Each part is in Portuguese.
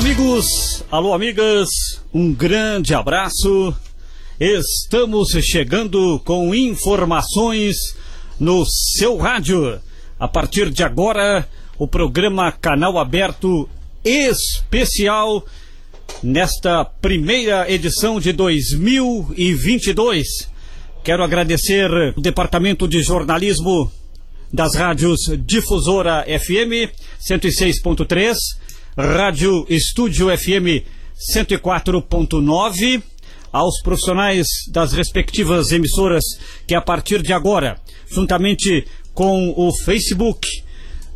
amigos, alô amigas, um grande abraço. Estamos chegando com informações no seu rádio. A partir de agora, o programa Canal Aberto Especial nesta primeira edição de 2022. Quero agradecer o Departamento de Jornalismo das rádios Difusora FM 106.3, Rádio Estúdio FM 104.9, aos profissionais das respectivas emissoras que a partir de agora, juntamente com o Facebook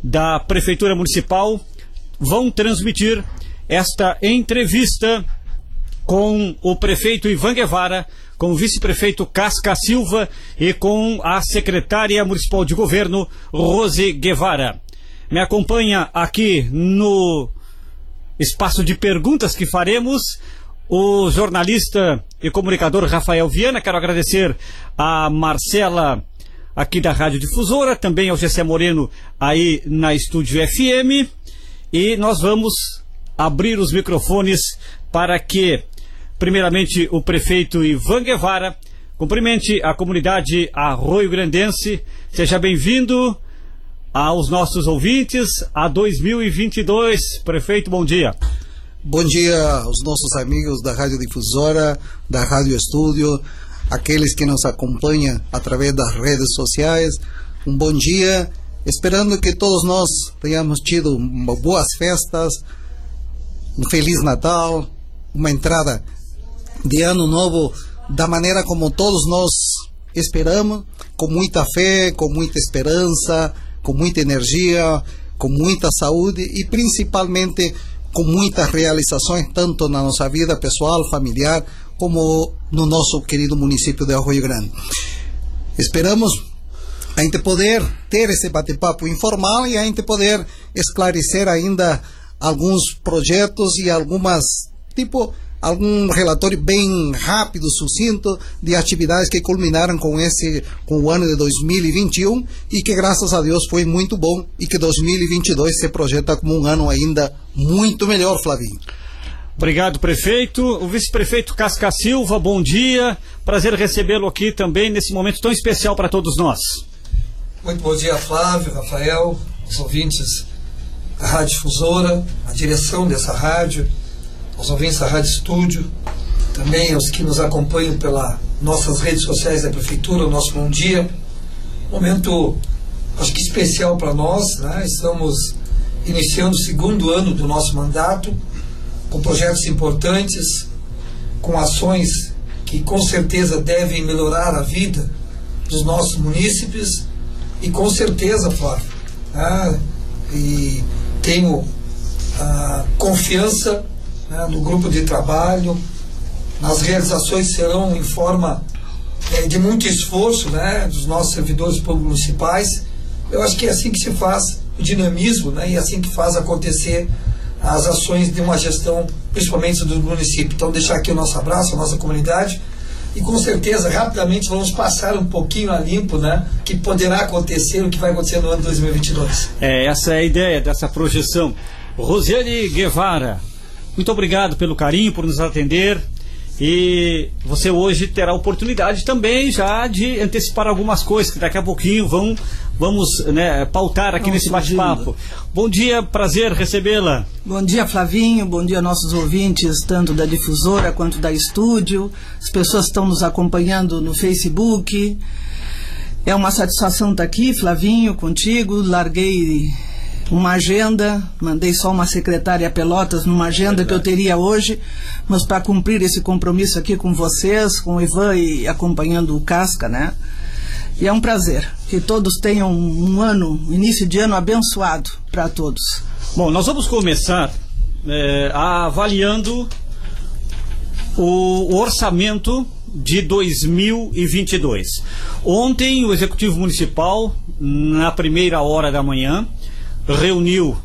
da Prefeitura Municipal, vão transmitir esta entrevista com o prefeito Ivan Guevara, com o vice-prefeito Casca Silva e com a secretária municipal de governo, Rose Guevara. Me acompanha aqui no espaço de perguntas que faremos o jornalista e comunicador Rafael Viana. Quero agradecer a Marcela aqui da Rádio Difusora, também ao Gessé Moreno aí na Estúdio FM. E nós vamos abrir os microfones para que Primeiramente, o prefeito Ivan Guevara cumprimente a comunidade Arroio Grandense. Seja bem-vindo aos nossos ouvintes a 2022. Prefeito, bom dia. Bom dia aos nossos amigos da Rádio Difusora, da Rádio Estúdio, aqueles que nos acompanham através das redes sociais. Um bom dia, esperando que todos nós tenhamos tido boas festas, um Feliz Natal, uma entrada de ano novo da maneira como todos nós esperamos, com muita fé, com muita esperança, com muita energia, com muita saúde e principalmente com muitas realizações, tanto na nossa vida pessoal, familiar, como no nosso querido município de Arroio Grande. Esperamos a gente poder ter esse bate-papo informal e a gente poder esclarecer ainda alguns projetos e algumas, tipo, algum relatório bem rápido, sucinto de atividades que culminaram com esse com o ano de 2021 e que graças a Deus foi muito bom e que 2022 se projeta como um ano ainda muito melhor, Flavinho. Obrigado, prefeito. O vice-prefeito Casca Silva, bom dia. Prazer recebê-lo aqui também nesse momento tão especial para todos nós. Muito bom dia, Flávio, Rafael, os ouvintes da Rádio Difusora, a direção dessa rádio, aos ouvintes da Rádio Estúdio, também aos que nos acompanham pelas nossas redes sociais da Prefeitura, o nosso bom dia. Momento, acho que especial para nós, né? estamos iniciando o segundo ano do nosso mandato, com projetos importantes, com ações que com certeza devem melhorar a vida dos nossos munícipes e com certeza, Flávio, né? e tenho a confiança né, no grupo de trabalho, nas realizações serão em forma é, de muito esforço né, dos nossos servidores públicos municipais. Eu acho que é assim que se faz o dinamismo né, e é assim que faz acontecer as ações de uma gestão, principalmente do município. Então, deixar aqui o nosso abraço, a nossa comunidade. E com certeza, rapidamente, vamos passar um pouquinho a limpo, né? Que poderá acontecer, o que vai acontecer no ano 2022. É, essa é a ideia dessa projeção. Rosiane Guevara, muito obrigado pelo carinho, por nos atender. E você hoje terá a oportunidade também já de antecipar algumas coisas que daqui a pouquinho vão, vamos né, pautar aqui Nossa, nesse bate-papo. Bom dia, prazer recebê-la. Bom dia, Flavinho. Bom dia, nossos ouvintes, tanto da difusora quanto da estúdio. As pessoas estão nos acompanhando no Facebook. É uma satisfação estar aqui, Flavinho, contigo. Larguei uma agenda, mandei só uma secretária Pelotas numa agenda que eu teria hoje, mas para cumprir esse compromisso aqui com vocês, com o Ivan e acompanhando o Casca, né? E é um prazer que todos tenham um ano, início de ano abençoado para todos. Bom, nós vamos começar é, avaliando o orçamento de 2022. Ontem, o Executivo Municipal, na primeira hora da manhã, reuniu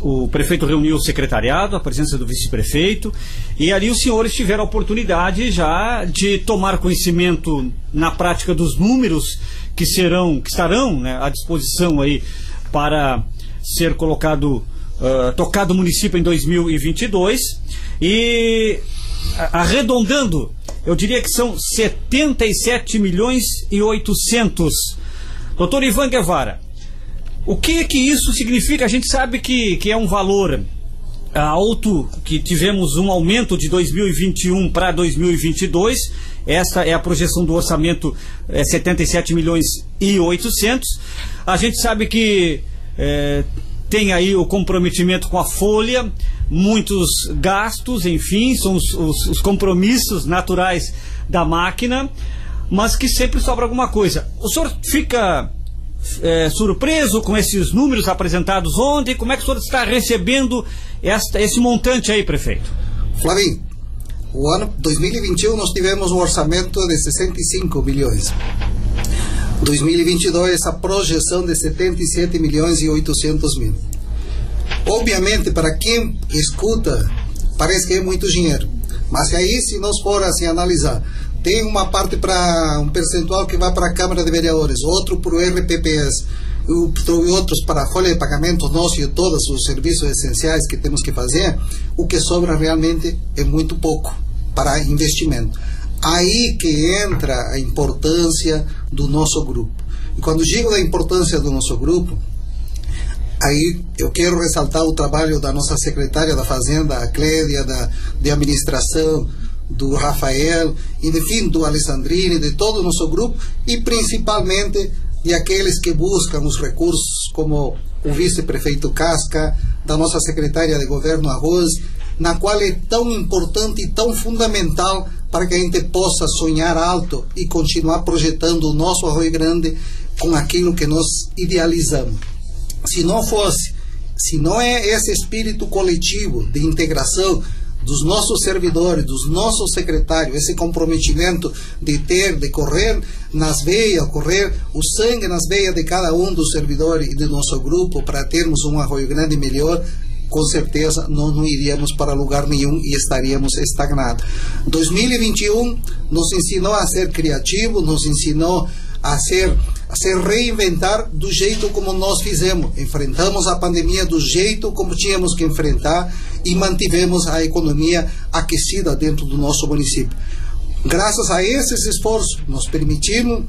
o prefeito reuniu o secretariado, a presença do vice-prefeito, e ali os senhores tiveram a oportunidade já de tomar conhecimento na prática dos números que serão, que estarão né, à disposição aí para ser colocado uh, tocado o município em 2022 e arredondando, eu diria que são 77 milhões e 800. Doutor Ivan Guevara, o que que isso significa? A gente sabe que, que é um valor alto, que tivemos um aumento de 2021 para 2022. Essa é a projeção do orçamento, é 77 milhões e 800. A gente sabe que é, tem aí o comprometimento com a folha, muitos gastos, enfim, são os, os, os compromissos naturais da máquina, mas que sempre sobra alguma coisa. O senhor fica é, surpreso com esses números apresentados ontem? Como é que o senhor está recebendo esta, esse montante aí, prefeito? Flavinho, o ano 2021 nós tivemos um orçamento de 65 milhões. 2022 a projeção de 77 milhões e 800 mil. Obviamente, para quem escuta, parece que é muito dinheiro. Mas aí, se nós for assim analisar, tem uma parte para um percentual que vai para a Câmara de Vereadores, outro para o RPPS, outros para a folha de pagamento nosso e todos os serviços essenciais que temos que fazer, o que sobra realmente é muito pouco para investimento. Aí que entra a importância do nosso grupo. E quando digo da importância do nosso grupo, aí eu quero ressaltar o trabalho da nossa secretária da Fazenda, a Clédia, da, de administração, do Rafael, enfim, do Alessandrini, de todo o nosso grupo, e principalmente de aqueles que buscam os recursos, como o vice-prefeito Casca, da nossa secretária de governo Arroz, na qual é tão importante e tão fundamental para que a gente possa sonhar alto e continuar projetando o nosso Arroio Grande com aquilo que nós idealizamos. Se não fosse, se não é esse espírito coletivo de integração, dos nossos servidores, dos nossos secretários, esse comprometimento de ter, de correr nas veias, correr o sangue nas veias de cada um dos servidores e do nosso grupo para termos um Arroio Grande melhor, com certeza nós não iríamos para lugar nenhum e estaríamos estagnados. 2021 nos ensinou a ser criativo, nos ensinou a ser a se reinventar do jeito como nós fizemos. Enfrentamos a pandemia do jeito como tínhamos que enfrentar e mantivemos a economia aquecida dentro do nosso município. Graças a esses esforços, nos permitimos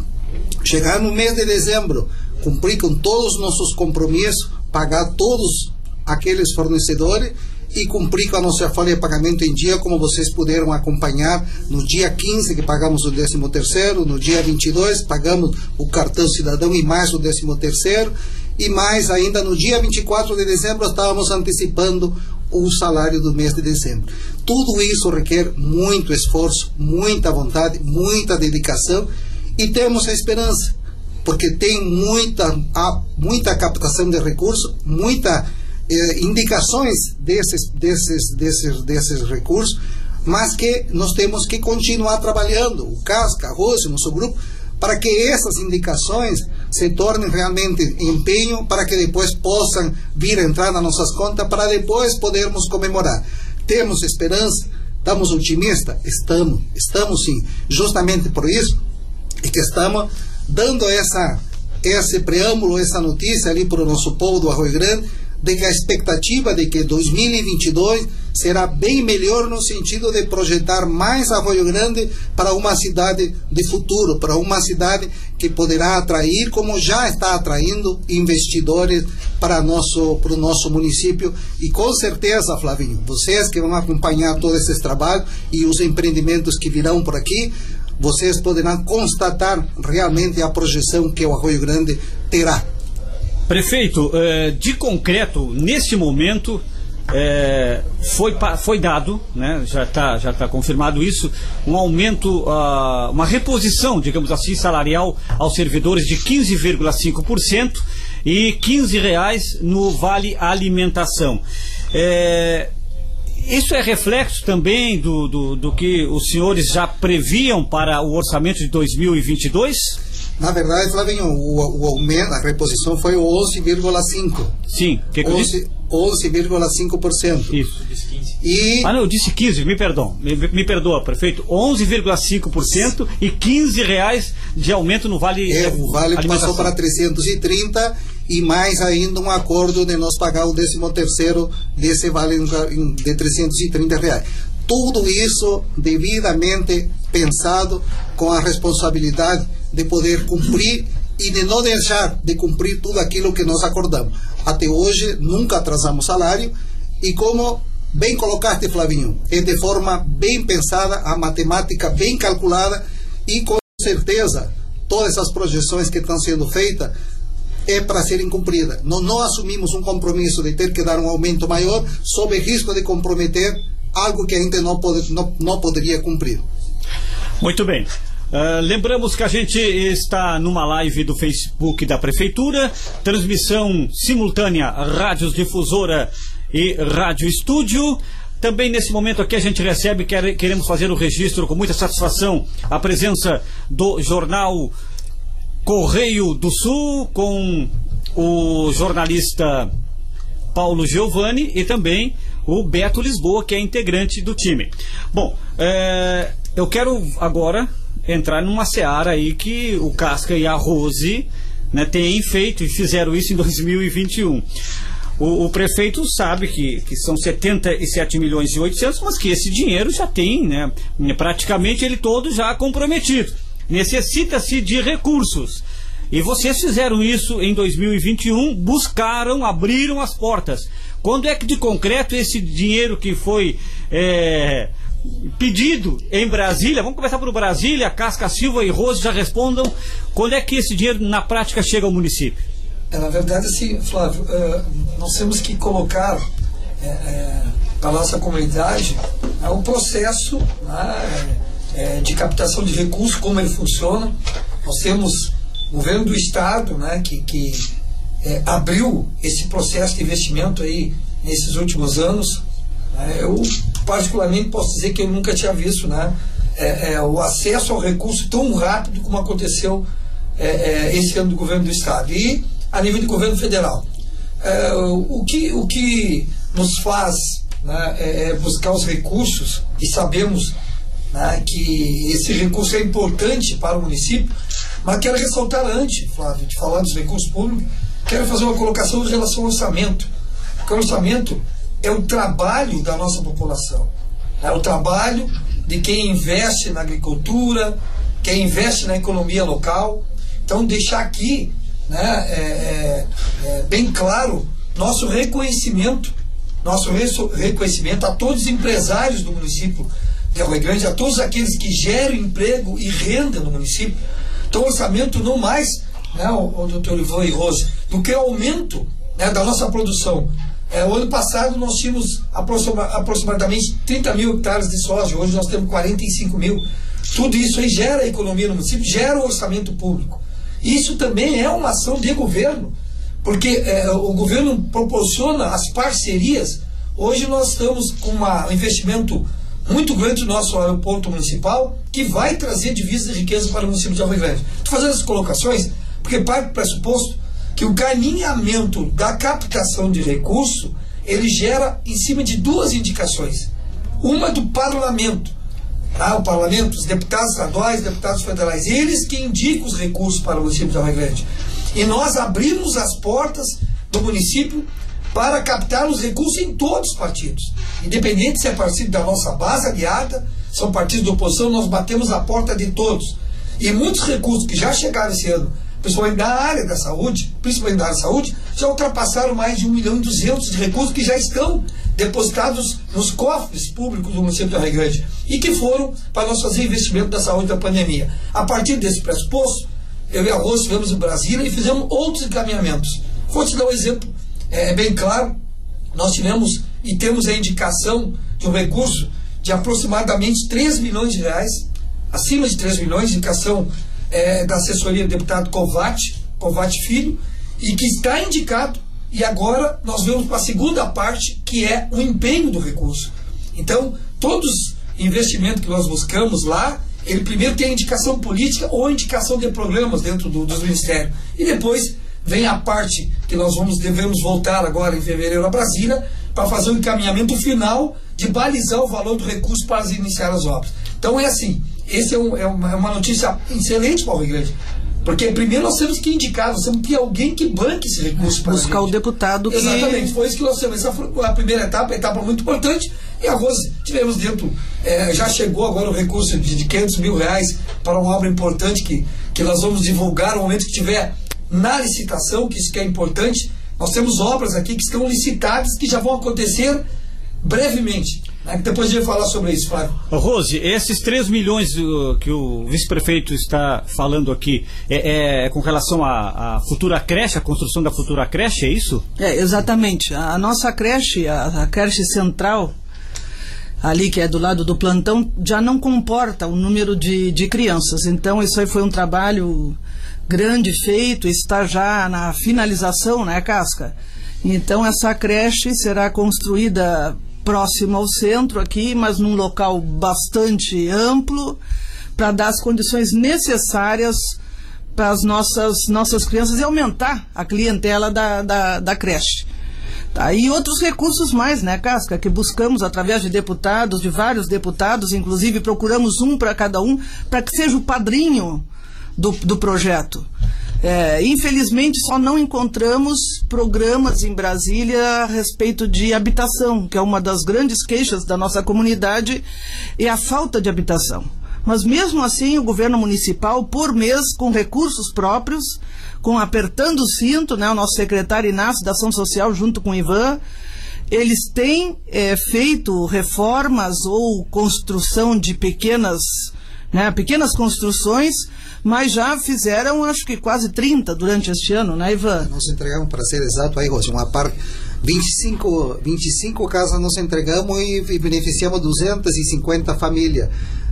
chegar no mês de dezembro, cumprir com todos os nossos compromissos, pagar todos aqueles fornecedores e cumprir com a nossa folha de pagamento em dia, como vocês puderam acompanhar no dia 15 que pagamos o 13 terceiro, no dia 22 pagamos o cartão cidadão e mais o 13 terceiro e mais ainda no dia 24 de dezembro estávamos antecipando o salário do mês de dezembro. Tudo isso requer muito esforço, muita vontade, muita dedicação e temos a esperança, porque tem muita, muita captação de recursos, muita eh, indicações desses, desses, desses, desses recursos, mas que nós temos que continuar trabalhando, o Casca, a Rússia, nosso grupo, para que essas indicações se tornem realmente empenho para que depois possam vir entrar nas nossas contas para depois podermos comemorar. Temos esperança? Estamos otimistas? Estamos, estamos sim. Justamente por isso é que estamos dando essa, esse preâmbulo, essa notícia ali para o nosso povo do Arroio Grande, de que a expectativa de que 2022 será bem melhor no sentido de projetar mais Arroio Grande para uma cidade de futuro, para uma cidade que poderá atrair, como já está atraindo, investidores para, nosso, para o nosso município. E com certeza, Flavinho, vocês que vão acompanhar todo esse trabalho e os empreendimentos que virão por aqui, vocês poderão constatar realmente a projeção que o Arroio Grande terá Prefeito, eh, de concreto, nesse momento, é, foi, foi dado, né, já está já tá confirmado isso, um aumento, uh, uma reposição, digamos assim, salarial aos servidores de 15,5% e 15 reais no Vale Alimentação. É, isso é reflexo também do, do, do que os senhores já previam para o orçamento de 2022? Na verdade, Flavinho, o, o aumento, a reposição foi 11,5%. Sim, que, que 11, 11,5%. Isso. E... Ah, não, eu disse 15, me perdoa. Me, me perdoa, prefeito. 11,5% e 15 reais de aumento no Vale É, o Vale passou para 330 e mais ainda um acordo de nós pagar o 13 terceiro desse vale de 330 reais. Tudo isso devidamente pensado com a responsabilidade de poder cumprir e de não deixar de cumprir tudo aquilo que nós acordamos. Até hoje nunca atrasamos salário e como bem colocaste, Flavinho, é de forma bem pensada, a matemática bem calculada e com certeza todas as projeções que estão sendo feitas é para serem cumpridas. Nós não assumimos um compromisso de ter que dar um aumento maior sob risco de comprometer algo que a gente não, pode, não, não poderia cumprir. Muito bem. Uh, lembramos que a gente está numa live do Facebook da Prefeitura, transmissão simultânea Rádios Difusora e Rádio Estúdio. Também nesse momento aqui a gente recebe, quer, queremos fazer o registro com muita satisfação, a presença do jornal Correio do Sul, com o jornalista Paulo Giovanni e também o Beto Lisboa, que é integrante do time. Bom, é, eu quero agora entrar numa seara aí que o Casca e a Rose né, têm feito e fizeram isso em 2021. O, o, prefeito sabe que, que são 77 milhões e 800, mas que esse dinheiro já tem, né, praticamente ele todo já comprometido. Necessita-se de recursos. E vocês fizeram isso em 2021, buscaram, abriram as portas. Quando é que de concreto esse dinheiro que foi é, pedido em Brasília, vamos começar por Brasília, Casca Silva e Rose já respondam, quando é que esse dinheiro na prática chega ao município? É, na verdade, assim, Flávio, uh, nós temos que colocar é, é, para a nossa comunidade é, um processo né, é, de captação de recursos, como ele funciona. Nós temos o governo do Estado né, que, que é, abriu esse processo de investimento aí nesses últimos anos. Eu, particularmente, posso dizer que eu nunca tinha visto né, é, o acesso ao recurso tão rápido como aconteceu esse ano do governo do Estado. E a nível de governo federal. É, o, que, o que nos faz né, é, é buscar os recursos e sabemos né, que esse recurso é importante para o município, mas quero ressaltar antes, Flávio, de falar dos recursos públicos, quero fazer uma colocação em relação ao orçamento. Porque o orçamento é o trabalho da nossa população, é o trabalho de quem investe na agricultura, quem investe na economia local. Então, deixar aqui né, é, é, é bem claro nosso reconhecimento, nosso reconhecimento a todos os empresários do município de Rio Grande, a todos aqueles que geram emprego e renda no município. Então, orçamento não mais, né, o, o doutor Ivan e Rose, do que o aumento né, da nossa produção. É, o ano passado nós tínhamos aproxima, aproximadamente 30 mil hectares de soja, hoje nós temos 45 mil. Tudo isso aí gera economia no município, gera o orçamento público. Isso também é uma ação de governo, porque é, o governo proporciona as parcerias. Hoje nós estamos com uma, um investimento muito grande no nosso aeroporto municipal, que vai trazer divisas de riqueza para o município de Alvo Grande. Estou fazendo essas colocações porque parte do pressuposto que o caminhamento da captação de recurso ele gera em cima de duas indicações. Uma do parlamento, ah, o parlamento, os deputados estaduais, deputados federais, eles que indicam os recursos para o município de Rio Grande. E nós abrimos as portas do município para captar os recursos em todos os partidos. Independente se é partido da nossa base aliada, são partidos de oposição, nós batemos a porta de todos. E muitos recursos que já chegaram esse ano, principalmente da área da saúde, principalmente da área da saúde, já ultrapassaram mais de 1 milhão e 200 de recursos que já estão depositados nos cofres públicos do município de Rio Grande e que foram para nós fazer investimento da saúde da pandemia. A partir desse pressuposto, eu e a Rose estivemos em Brasília e fizemos outros encaminhamentos. Vou te dar um exemplo é, bem claro. Nós tivemos e temos a indicação de um recurso de aproximadamente 3 milhões de reais, acima de 3 milhões, indicação é, da assessoria do deputado Covate, Covate Filho, e que está indicado e agora nós vamos para a segunda parte, que é o empenho do recurso. Então, todos os investimentos que nós buscamos lá, ele primeiro tem a indicação política ou indicação de programas dentro do, dos ministérios. E depois vem a parte que nós vamos devemos voltar agora em fevereiro a Brasília para fazer o encaminhamento final de balizar o valor do recurso para iniciar as obras. Então é assim, esse é, um, é uma, é uma notícia excelente para o Rio Grande. Porque primeiro nós temos que indicar, nós temos que ter alguém que banque esse recurso para Buscar o deputado que. Exatamente, foi isso que nós temos. Essa foi a primeira etapa, a etapa muito importante. E a Rose, tivemos dentro, é, já chegou agora o recurso de, de 500 mil reais para uma obra importante que, que nós vamos divulgar no momento que tiver na licitação, que isso que é importante. Nós temos obras aqui que estão licitadas, que já vão acontecer brevemente. Né? Depois a gente vai falar sobre isso, Flávio. Rose, esses 3 milhões uh, que o vice-prefeito está falando aqui, é, é com relação à, à, futura creche, a construção da futura creche, é isso? É, exatamente. A, nossa creche, a, a creche central, ali que é do lado do plantão, já não comporta o número de, de crianças. Então, isso aí foi um trabalho grande feito, está já na finalização, né, Casca? Então, essa creche será construída próximo ao centro aqui, mas num local bastante amplo, para dar as condições necessárias para as nossas, nossas crianças e aumentar a clientela da, da, da creche. Tá, e outros recursos mais, né, Casca, que buscamos através de deputados, de vários deputados, inclusive procuramos um para cada um, para que seja o padrinho do, do projeto. É, infelizmente, só não encontramos programas em Brasília a respeito de habitação, que é uma das grandes queixas da nossa comunidade, é a falta de habitação. Mas mesmo assim, o governo municipal, por mês, com recursos próprios, com apertando o cinto, né, o nosso secretário Inácio da Ação Social, junto com o Ivan, eles têm é, feito reformas ou construção de pequenas, né, pequenas construções mas já fizeram acho que quase 30 durante este ano, né, Ivan? Nós entregamos, para ser exato, aí, Rosy, uma parte. 25, 25 casas nós entregamos e beneficiamos 250 famílias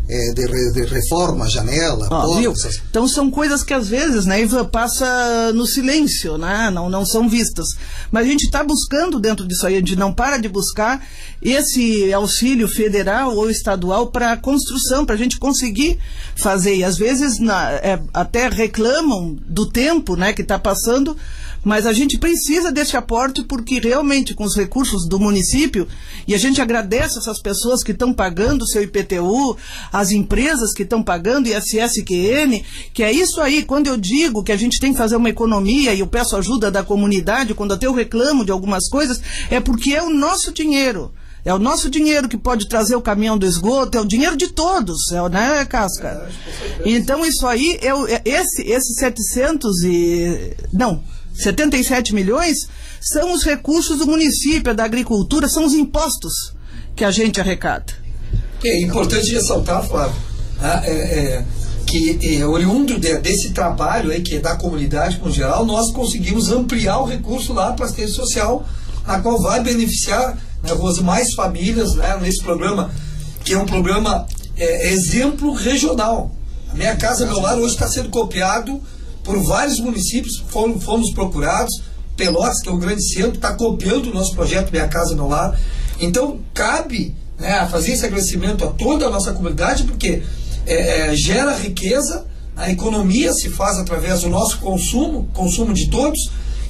é, de, de, reforma, janela, ah. Então são coisas que às vezes, né, Ivan, passa no silêncio, né, não, não são vistas. Mas a gente está buscando dentro disso aí, a gente não para de buscar esse auxílio federal ou estadual para construção, para a gente conseguir fazer. E às vezes na, é, até reclamam do tempo, né, que está passando, mas a gente precisa desse aporte porque realmente com os recursos do município, e a gente agradece essas pessoas que estão pagando o seu IPTU, as empresas que estão pagando ISSQN, que é isso aí, quando eu digo que a gente tem que fazer uma economia e eu peço ajuda da comunidade, quando até eu reclamo de algumas coisas, é porque é o nosso dinheiro. É o nosso dinheiro que pode trazer o caminhão do esgoto, é o dinheiro de todos, é, né, Casca? Então isso aí, é, é esse, esses 700 e... Não, 77 milhões são os recursos do município, da agricultura, são os impostos que a gente arrecada. É importante ressaltar, Flávio, né, é, é, que é, oriundo de, desse trabalho aí, que é da comunidade no geral, nós conseguimos ampliar o recurso lá para a assistência social, a qual vai beneficiar né, mais famílias né, nesse programa, que é um programa é, exemplo regional. A minha casa, meu lar, hoje está sendo copiado por vários municípios, fomos, fomos procurados, Pelotas, que é um grande centro, está copiando o nosso projeto Minha Casa Meu Lar. Então, cabe né, fazer esse agradecimento a toda a nossa comunidade, porque é, é, gera riqueza, a economia se faz através do nosso consumo, consumo de todos,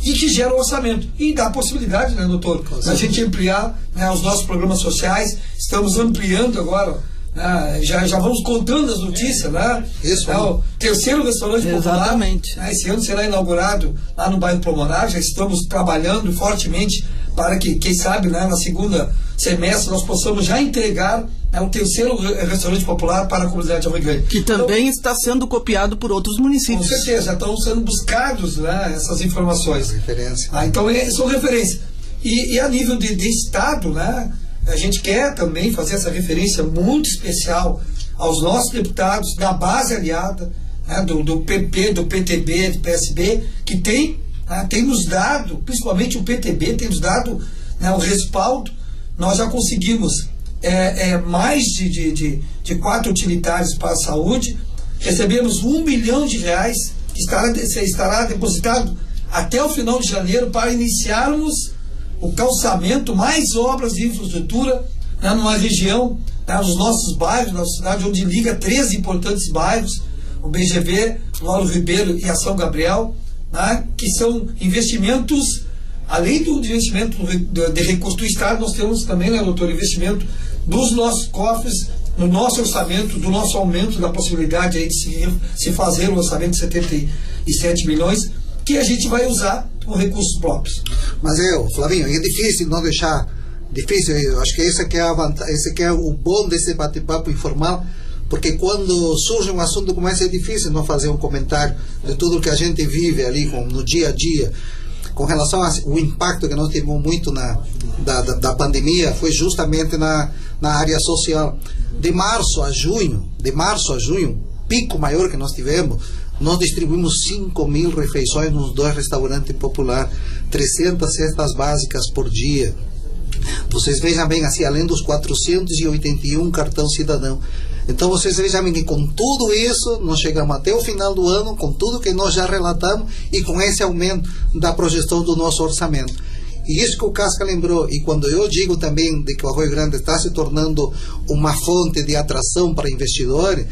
e que gera orçamento. E dá a possibilidade, né, doutor, da gente ampliar né, os nossos programas sociais. Estamos ampliando agora ah, já, já vamos contando as notícias, né? Isso. É o terceiro restaurante Exatamente. popular. Né? Esse ano será inaugurado lá no bairro Promonar. Já estamos trabalhando fortemente para que, quem sabe, né, na segunda semestre nós possamos já entregar né, o terceiro restaurante popular para a comunidade Grande. Que também então, está sendo copiado por outros municípios. Com certeza, já estão sendo buscados né, essas informações. Referência. Ah, então, é, são referências. E, e a nível de, de Estado, né? A gente quer também fazer essa referência muito especial aos nossos deputados da base aliada, né, do, do, PP, do PTB, do PSB, que tem, né, tem nos dado, principalmente o PTB, tem nos dado né, o respaldo. Nós já conseguimos é, é, mais de, de, de, de, quatro utilitários para a saúde, recebemos um milhão de reais que estará, estará depositado até o final de janeiro para iniciarmos o calçamento, mais obras de infraestrutura né, numa região, né, nos nossos bairros, na cidade onde liga três importantes bairros, o BGV, Lauro Ribeiro e a São Gabriel, né, que são investimentos, além do investimento de recurso do Estado, nós temos também, né, doutor, investimento dos nossos cofres no nosso orçamento, do nosso aumento da possibilidade de se, se fazer o orçamento de 77 milhões, que a gente vai usar com recursos próprios. Mas eu, Flavinho, é difícil não deixar difícil. Eu acho que esse que é a vantagem, esse que é o bom desse bate-papo informal, porque quando surge um assunto como esse é difícil não fazer um comentário de tudo que a gente vive ali com, no dia a dia. Com relação ao impacto que nós tivemos muito na da, da, da pandemia foi justamente na, na área social. De março a junho, de março a junho, pico maior que nós tivemos, nós distribuímos 5 mil refeições nos dois restaurantes populares, 300 cestas básicas por dia. Vocês vejam bem, assim, além dos 481 cartão cidadão. Então vocês vejam bem que com tudo isso, nós chegamos até o final do ano, com tudo que nós já relatamos e com esse aumento da projeção do nosso orçamento. E isso que o Casca lembrou, e quando eu digo também de que o Arroio Grande está se tornando uma fonte de atração para investidores,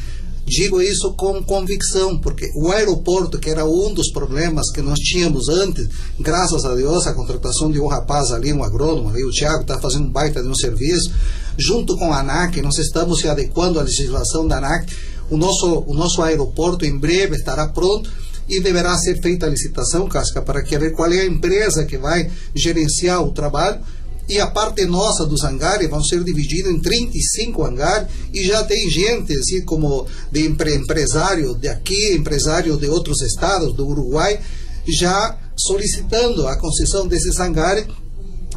Digo isso com convicção, porque o aeroporto, que era um dos problemas que nós tínhamos antes, graças a Deus, a contratação de um rapaz ali, um agrônomo ali, o Tiago, está fazendo um baita de um serviço, junto com a ANAC, nós estamos se adequando à legislação da ANAC, o nosso, o nosso aeroporto em breve estará pronto e deverá ser feita a licitação, Casca, para que ver qual é a empresa que vai gerenciar o trabalho, e a parte nossa dos hangares vão ser divididos em 35 hangares e já tem gente assim como de empresário de aqui, empresário de outros estados, do Uruguai, já solicitando a concessão desses hangares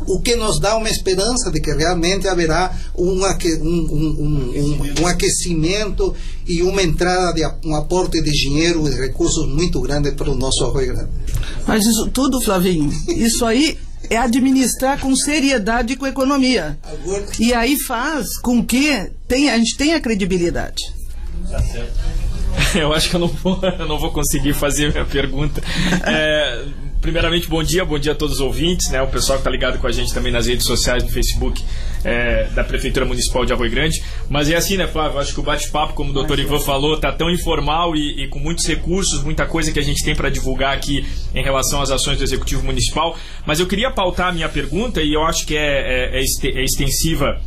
o que nos dá uma esperança de que realmente haverá um, um, um, um, aquecimento e uma entrada de um aporte de dinheiro e recursos muito grande para o nosso Arroio Grande. Mas isso tudo, Flavinho, isso aí é administrar com seriedade e com economia. E aí faz com que tenha, a gente tenha credibilidade. Tá certo. Eu acho que eu não vou, eu não vou conseguir fazer a minha pergunta. É, primeiramente, bom dia, bom dia a todos os ouvintes, né? O pessoal que está ligado com a gente também nas redes sociais, no Facebook é, da Prefeitura Municipal de Arroio Grande. Mas é assim, né, Flávio? Acho que o bate-papo, como o doutor Ivan falou, tá tão informal e, e, com muitos recursos, muita coisa que a gente tem para divulgar aqui em relação às ações do Executivo Municipal. Mas eu queria pautar a minha pergunta, e eu acho que é, é, é, é extensiva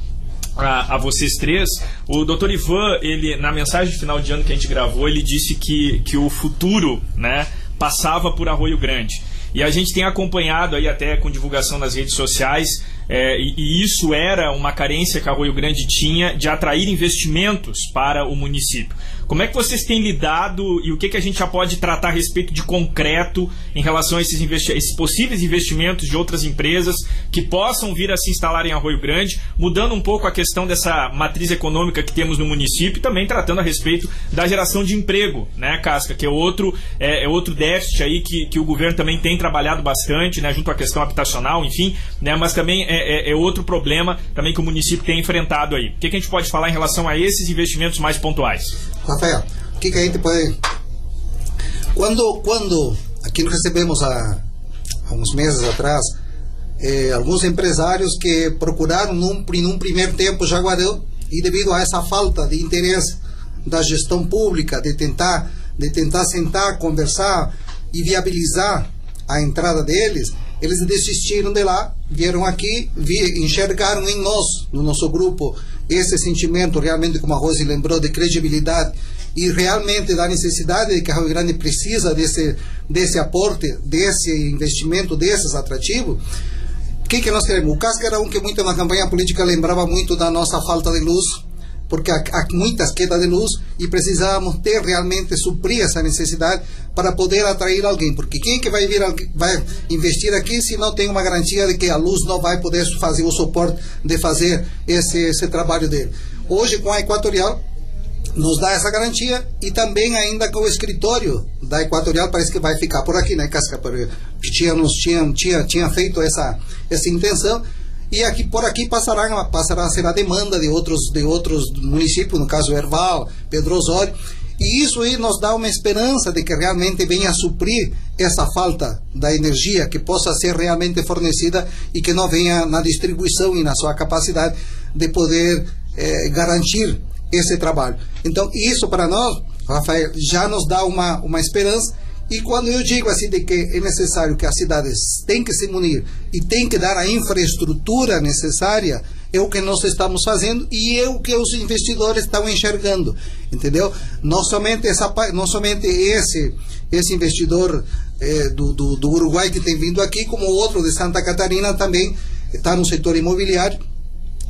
a, a, vocês três. O Dr. Ivan, ele na mensagem de final de ano que a gente gravou, ele disse que, que o futuro, né, passava por Arroio Grande. E a gente tem acompanhado aí até com divulgação nas redes sociais, é, e, e, isso era uma carência que Arroio Grande tinha de atrair investimentos para o município. Como é que vocês têm lidado e o que, que a gente já pode tratar a respeito de concreto em relação a esses, esses possíveis investimentos de outras empresas que possam vir a se instalar em Arroio Grande, mudando um pouco a questão dessa matriz econômica que temos no município e também tratando a respeito da geração de emprego, né, Casca, que é outro, é, é outro déficit aí que, que o governo também tem trabalhado bastante, né, junto à questão habitacional, enfim, né, mas também é, é, é outro problema também que o município tem enfrentado aí. O que, que a gente pode falar em relação a esses investimentos mais pontuais? Rafael, o que, que a gente pode. Quando, quando aqui recebemos há, há uns meses atrás eh, alguns empresários que procuraram num, num primeiro tempo Jaguarão e devido a essa falta de interesse da gestão pública de tentar de tentar sentar, conversar e viabilizar a entrada deles, eles desistiram de lá, vieram aqui, vi, enxergaram em nós, no nosso grupo, esse sentimento realmente, como a Rose lembrou, de credibilidade e realmente da necessidade de que a Rio Grande precisa desse, desse aporte, desse investimento, desses atrativos, o que, que nós queremos? O Casca era um que muito na campanha política lembrava muito da nossa falta de luz, porque há, há muitas quedas de luz e precisávamos ter realmente suprir essa necessidade para poder atrair alguém, porque quem que vai vir vai investir aqui se não tem uma garantia de que a luz não vai poder fazer o suporte de fazer esse, esse trabalho dele. Hoje com a Equatorial nos dá essa garantia e também ainda com o escritório da Equatorial parece que vai ficar por aqui, né, Casca? Que tinha, tinha, tinha, tinha feito essa, essa intenção e aqui por aqui passará, passará a ser a demanda de outros, de outros municípios, no caso Erval, Pedro Osório, e isso aí nos dá uma esperança de que realmente venha a suprir essa falta da energia que possa ser realmente fornecida e que não venha na distribuição e na sua capacidade de poder eh, garantir esse trabalho. Então, isso para nós, Rafael, já nos dá uma, uma esperança E quando eu digo assim de que é necessário que as cidades têm que se munir e têm que dar a infraestrutura necessária, é o que nós estamos fazendo e é o que os investidores estão enxergando, entendeu? Não somente essa, não somente esse esse investidor eh, do, do, do Uruguai que tem vindo aqui, como outro de Santa Catarina também está no setor imobiliário,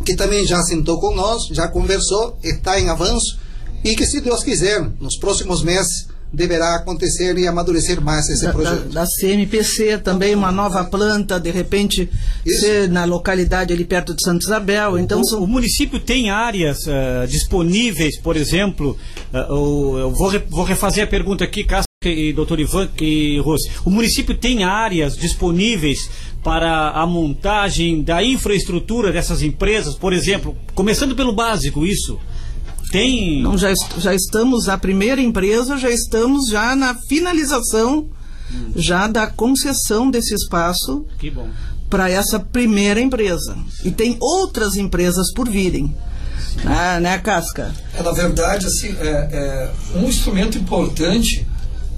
que também já sentou com nós, já conversou, está em avanço e que se Deus quiser, nos próximos meses deverá acontecer e amadurecer mais esse da, projeto. Da, da, CMPC também uma nova planta, de repente ser na localidade ali perto de Santa Isabel. Então o, são... o município tem áreas uh, disponíveis, por exemplo, uh, eu vou, re, vou refazer a pergunta aqui, Cássio e doutor Ivan e Rose. O município tem áreas disponíveis para a montagem da infraestrutura dessas empresas, por exemplo, começando pelo básico, isso? Tem. Não, já, já estamos, a primeira empresa, já estamos já na finalização hum. já da concessão desse espaço para essa primeira empresa. E tem outras empresas por virem. Ah, né, Casca? É, na verdade, assim, é, é um instrumento importante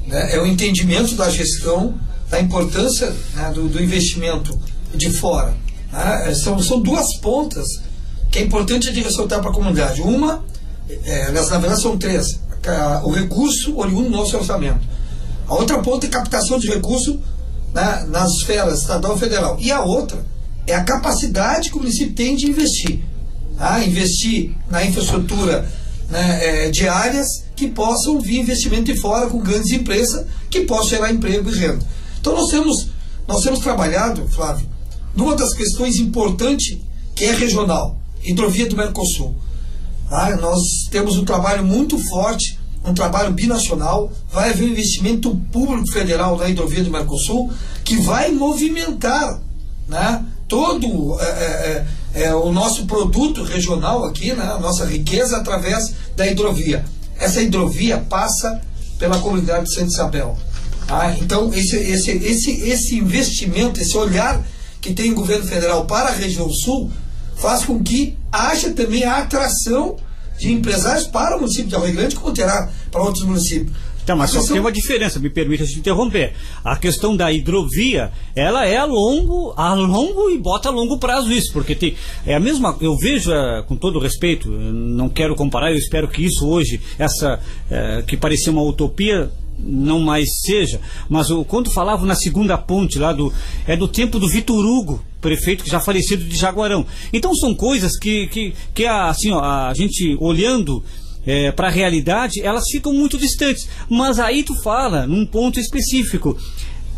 né, é o entendimento da gestão, da importância né, do, do, investimento de fora. Né? É, são, são duas pontas que é importante de ressaltar para a comunidade. Uma é, na verdade são três. O recurso oriundo do nosso orçamento. A outra ponta é captação de recurso né, nas esferas estadual e federal. E a outra é a capacidade que o município tem de investir. Tá? Investir na infraestrutura né, é, de áreas que possam vir investimento de fora com grandes empresas que possam gerar emprego e renda. Então nós temos, nós temos trabalhado, Flávio, numa das questões importantes que é regional, hidrovia do Mercosul. Ah, nós temos um trabalho muito forte, um trabalho binacional. Vai haver um investimento público federal na hidrovia do Mercosul que vai movimentar né, todo é, é, é, é, o nosso produto regional aqui, né, a nossa riqueza através da hidrovia. Essa hidrovia passa pela comunidade de Santa Isabel. Ah, então, esse, esse, esse, esse investimento, esse olhar que tem o governo federal para a região sul faz com que haja também a atração de empresários para o município de Arroio Grande, como terá para outros municípios. Então, mas só tem uma diferença, me permita te interromper. A questão da hidrovia, ela é a longo, a longo e bota a longo prazo isso, porque tem, é a mesma, eu vejo, é, com todo respeito, não quero comparar, eu espero que isso hoje, essa, é, que parecia uma utopia, não mais seja, mas o, quando falavam na segunda ponte lá do. É do tempo do Vitor Hugo, prefeito que já falecido de Jaguarão. Então são coisas que, que, que a, assim, ó, a gente olhando é, para a realidade, elas ficam muito distantes. Mas aí tu fala num ponto específico.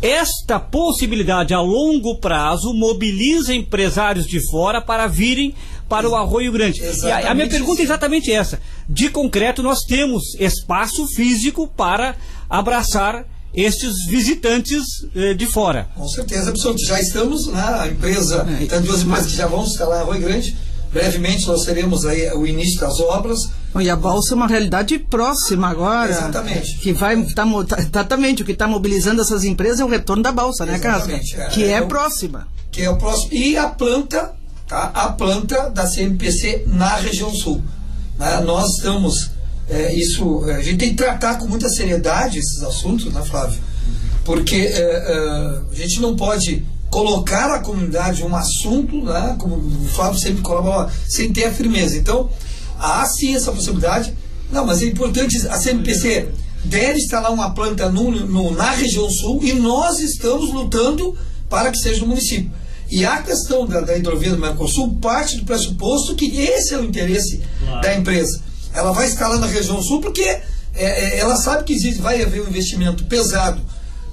Esta possibilidade a longo prazo mobiliza empresários de fora para virem para o Arroio Grande. E a, a minha pergunta é exatamente essa. De concreto, nós temos espaço físico para abraçar estes visitantes eh, de fora. Com certeza, absoluta. Já estamos na empresa, é, duas empresas que já vão instalar em Arroio Grande. Brevemente nós teremos aí o início das obras. E a balsa é uma realidade próxima agora. Exatamente. Que vai tá, exatamente o que está mobilizando essas empresas é o retorno da balsa, né, Casca? É, que é, é, próxima. Que é o próximo. E a planta, tá? A planta da CMPC na região sul. Né? Nós estamos é, isso, a gente tem que tratar com muita seriedade esses assuntos, né, Flávio? Porque é, é, a gente não pode colocar a comunidade um assunto, né, como o Flávio sempre coloca, sem ter a firmeza. Então, há sim essa possibilidade. Não, mas é importante, a CMPC deve instalar uma planta no, no, na região sul e nós estamos lutando para que seja no município. E a questão da, da hidrovia do Mercosul parte do pressuposto que esse é o interesse claro. da empresa ela vai escalar na região sul porque é, é, ela sabe que existe, vai haver um investimento pesado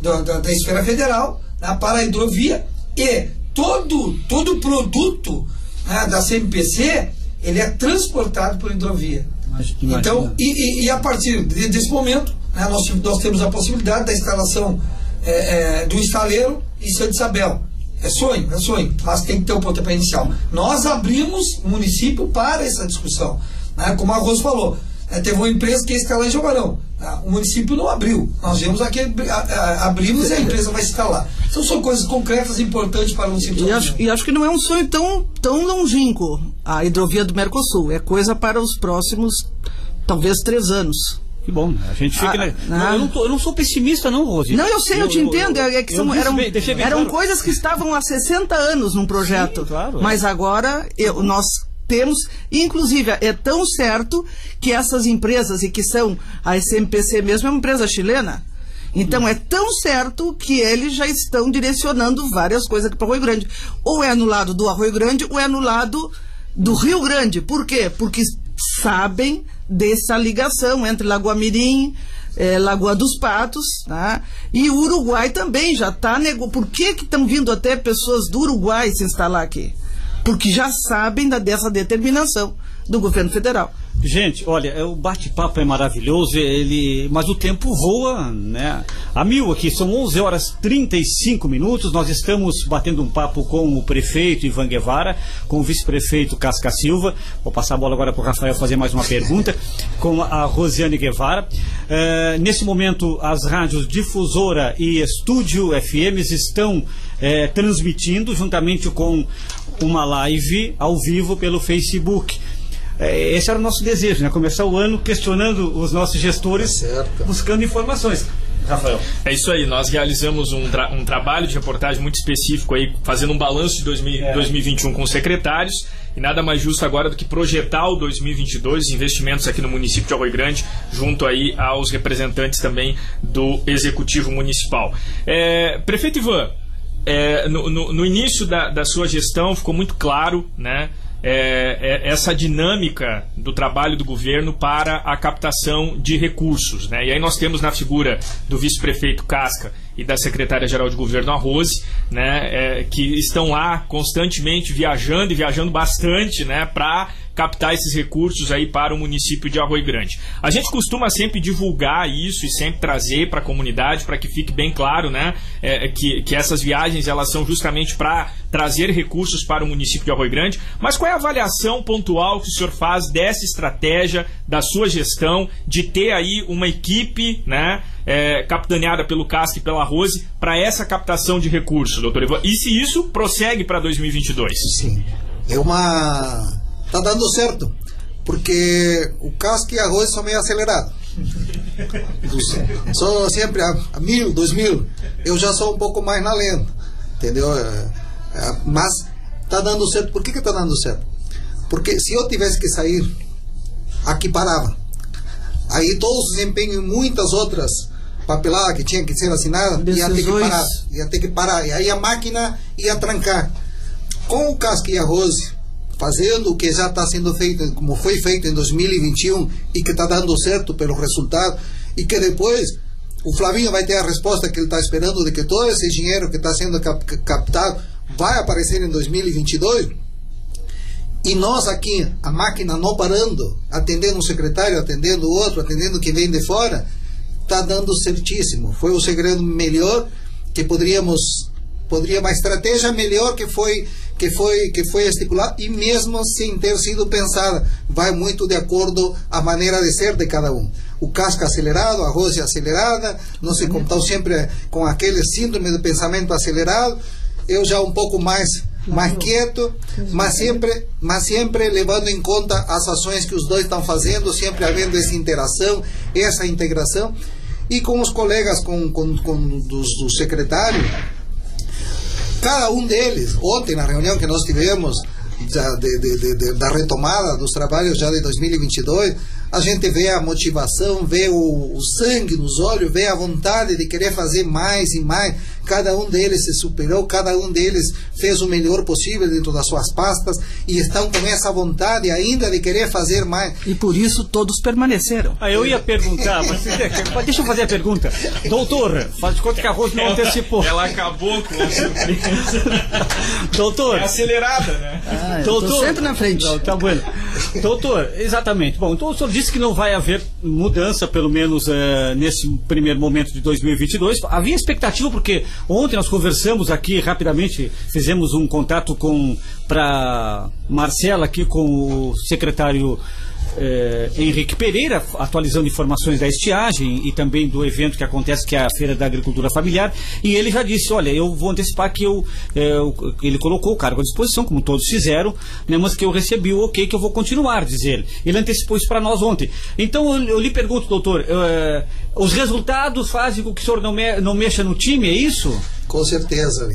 da, da, da esfera federal né, para a hidrovia e todo todo produto né, da CMPC ele é transportado por hidrovia. Imagina. Então, e, e, e, a partir desse momento, né, nós, nós temos a possibilidade da instalação é, é, do estaleiro em Santa Isabel. É sonho, é sonho, mas tem que ter o pontapé inicial. Nós abrimos o município para essa discussão. Né? Como a Rose falou, é, teve uma empresa que ia escalar em Jogarão. Tá? O município não abriu. Nós viemos aqui, abrimos e a empresa vai escalar. Então são coisas concretas e importantes para o município. E acho, e acho que não é um sonho tão, tão longínquo a hidrovia do Mercosul. É coisa para os próximos, talvez, três anos. Que bom, a gente fica. Ah, né? ah. eu, não tô- eu não sou pessimista, não, Rose. Não, eu sei, eu, te entendo. é que eu são- eram bem- eram claro. coisas que estavam há 60 anos num projeto. Sim, claro, é. Mas agora eu- nós temos, inclusive, é tão certo que essas empresas, e que são a SMPC mesmo, é uma empresa chilena. Então é tão certo que eles já estão direcionando várias coisas aqui para o Arroio Grande. Ou é no lado do Arroio Grande, ou é no lado do Rio Grande. Por quê? Porque sabem dessa ligação entre Lagoa Mirim, eh, Lagoa dos Patos, tá? e o Uruguai também já está nego... Por que estão vindo até pessoas do Uruguai se instalar aqui? Porque já sabem da, dessa determinação do governo federal. Gente, olha, é, o bate-papo é maravilhoso, ele, mas o tempo voa, né? A mil aqui, são 11 horas 35 minutos. Nós estamos batendo um papo com o prefeito Ivan Guevara, com o vice-prefeito Casca Silva. Vou passar a bola agora para o Rafael fazer mais uma pergunta, com a Rosiane Guevara. Eh, nesse momento, as rádios Difusora e Estúdio FMs estão eh, transmitindo, juntamente com uma live ao vivo pelo Facebook. É, Esse era o nosso desejo, né? Começar o ano questionando os nossos gestores, Certo. buscando informações. Rafael. É isso aí, nós realizamos um, tra- um trabalho de reportagem muito específico aí, fazendo um balanço de 2000 2021 com os secretários, e nada mais justo agora do que projetar o 2022, os investimentos aqui no município de Arroio Grande, junto aí aos representantes também do Executivo Municipal. É, Prefeito Ivan, é, no, no- no início da, da sua gestão ficou muito claro, né? é, é, essa dinâmica do trabalho do governo para a captação de recursos. Né? E aí nós temos na figura do vice-prefeito Casca e da secretária-geral de governo, a Rose, né, é, que estão lá constantemente viajando e viajando bastante né, para captar esses recursos aí para o município de Arroio Grande. A gente costuma sempre divulgar isso e sempre trazer para a comunidade para que fique bem claro, né, é, que, que essas viagens elas são justamente para trazer recursos para o município de Arroio Grande. Mas qual é a avaliação pontual que o senhor faz dessa estratégia da sua gestão de ter aí uma equipe, né, é, capitaneada pelo Casca e pela Rose para essa captação de recursos, doutor Ivan? E se isso prossegue para 2022? Sim. É uma. Tá dando certo. Porque o casco e a arroz são meio acelerados. Sou sempre a, a mil, dois mil. Eu já sou um pouco mais na lenta. Entendeu? É, é, Mas tá dando certo. Por que que tá dando certo? Porque se eu tivesse que sair, aqui parava. Aí todos os empenhos e muitas outras papeladas que tinham que ser assinadas, ia ter que parar. Ia ter que parar. E aí a máquina ia trancar. Com o casco e arroz fazendo o que já está sendo feito, como foi feito em 2021 e que está dando certo pelo resultado, e que depois o Flavinho vai ter a resposta que ele está esperando de que todo esse dinheiro que está sendo cap- captado vai aparecer em 2022. E nós aqui, a máquina não parando, atendendo um secretário, atendendo o outro, atendendo quem vem de fora, está dando certíssimo. Foi o segredo melhor que poderíamos, poderia uma estratégia melhor que foi que foi que foi estipulada e mesmo sem ter sido pensada, vai muito de acordo a maneira de ser de cada um. O casca acelerado, a rose acelerada, não se contou sempre com aquele síndrome do pensamento acelerado. Eu já um pouco mais mais quieto, mas sempre, mas sempre levando em conta as ações que os dois estão fazendo, sempre havendo essa interação, essa integração. E com os colegas, com, com, com dos, dos secretários, cada um deles, ontem na reunião que nós tivemos da, de, de, de, da retomada dos trabalhos já de 2022, a gente vê a motivação, vê o, o, sangue nos olhos, vê a vontade de querer fazer mais e mais. Cada um deles se superou, cada um deles fez o melhor possível dentro das suas pastas e estão com essa vontade ainda de querer fazer mais. E por isso todos permaneceram. Ah, eu ia perguntar, mas deixa eu fazer a pergunta. Doutor, faz de conta que a Rose não ela, antecipou. Ela acabou com a surpresa. Doutor. É acelerada, né? Ah, Doutor. sempre na frente. Não, tá bueno. Doutor, exatamente. Bom, então o senhor disse que não vai haver mudança, pelo menos uh, nesse primeiro momento de 2022. Havia expectativa, porque ontem nós conversamos aqui rapidamente, fizemos um contato com para Marcela aqui com o secretário eh, Henrique Pereira, atualizando informações da estiagem e também do evento que acontece, que é a Feira da Agricultura Familiar, e ele já disse, olha, eu vou antecipar que eu, eh, ele colocou o cargo à disposição, como todos fizeram, né, mas que eu recebi o ok, que eu vou continuar, diz ele. Ele antecipou isso para nós ontem. Então eu, eu lhe pergunto, doutor, eh, os resultados fazem com que o senhor não, me, não mexa no time, é isso? Com certeza.